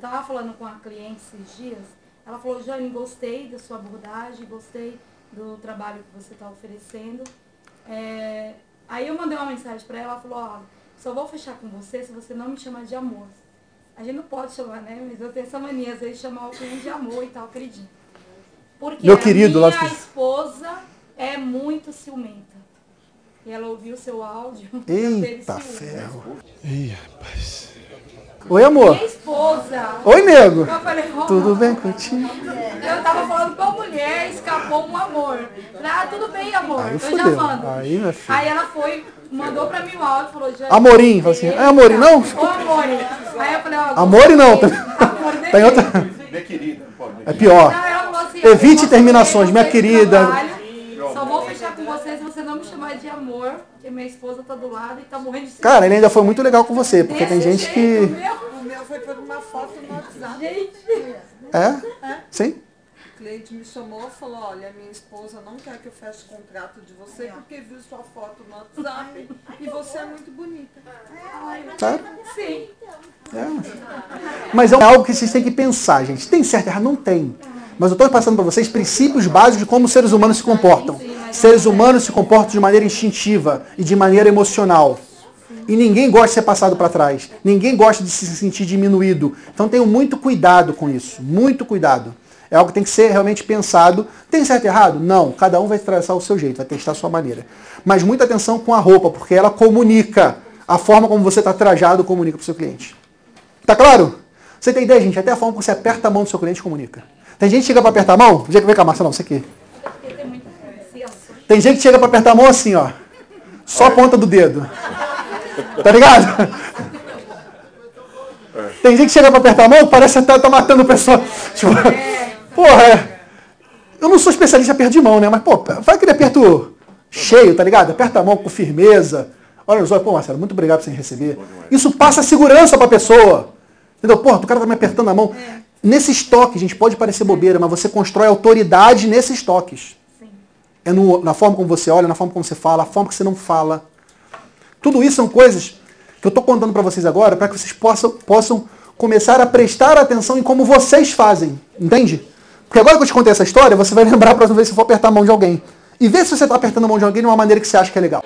Eu tava falando com a cliente esses dias, ela falou, Jane, gostei da sua abordagem, gostei do trabalho que você está oferecendo. É, aí eu mandei uma mensagem para ela, ela falou, ó, só vou fechar com você se você não me chamar de amor. A gente não pode chamar, né? Mas eu tenho essa mania, às vezes, de chamar o cliente de amor e tal, acredito. Porque Meu a querido, minha esposa é muito ciumenta. E ela ouviu o seu áudio. Eita ferro. Ih, rapaz. Oi, amor. Minha esposa. Oi, nego. Eu falei, "Oh, Tudo bem contigo? Eu tava falando com a mulher, escapou um amor. Falei, ah, tudo bem, amor. Aí eu fudeu. já mando. Aí, minha filha. Aí ela foi, mandou pra mim o áudio e falou, já. Amorim, falou assim, é Amorim, não? Ô, Amorim. Aí eu falei, ó. Amore não. Amor, Tem outra. Minha querida. É pior. Não, ela falou assim, Evite terminações, minha querida. trabalho, Só vou fechar com você se você não me chamar de amor, porque minha esposa tá do lado e tá morrendo de. Cara, ele ainda foi muito legal com você, porque tem Desse gente jeito, que. meu foi por uma foto no Gente. É? Sim? O cliente me chamou e falou, olha, minha esposa não quer que eu feche contrato de você porque viu sua foto no WhatsApp e você é muito bonita. Tá? Sim. Mas é algo que vocês têm que pensar, gente. Tem certo e errado? Não tem. Mas eu estou passando para vocês princípios básicos de como os seres humanos se comportam. Seres humanos se comportam de maneira instintiva e de maneira emocional. E ninguém gosta de ser passado para trás. Ninguém gosta de se sentir diminuído. Então tenham muito cuidado com isso. Muito cuidado. É algo que tem que ser realmente pensado. Tem certo e errado? Não. Cada um vai traçar o seu jeito, vai testar a sua maneira. Mas muita atenção com a roupa, porque ela comunica. A forma como você está trajado comunica para o seu cliente. Tá claro? Você tem ideia, gente? Até a forma como você aperta a mão do seu cliente comunica. Tem gente que chega para apertar a mão? Vem cá, não, isso aqui. Tem gente que chega para apertar a mão assim, ó. Só a ponta do dedo. Tá ligado? Tem gente que chega para apertar a mão, parece que tá, tá matando a pessoa. Tipo, porra, é. eu não sou especialista em aperto de mão, né? Mas, pô, faz aquele aperto cheio, tá ligado? Aperta a mão com firmeza. Olha os olhos, pô, Marcelo, muito obrigado por você me receber. Isso passa segurança pra pessoa. Entendeu? Porra, o cara tá me apertando a mão. Nesses toques, gente, pode parecer bobeira, mas você constrói autoridade nesses toques. Sim. É no- na forma como você olha, na forma como você fala, a forma que você não fala. Tudo isso são coisas que eu estou contando para vocês agora para que vocês possam, possam começar a prestar atenção em como vocês fazem. Entende? Porque agora que eu te contei essa história, você vai lembrar a próxima vez que for apertar a mão de alguém. E vê se você está apertando a mão de alguém de uma maneira que você acha que é legal.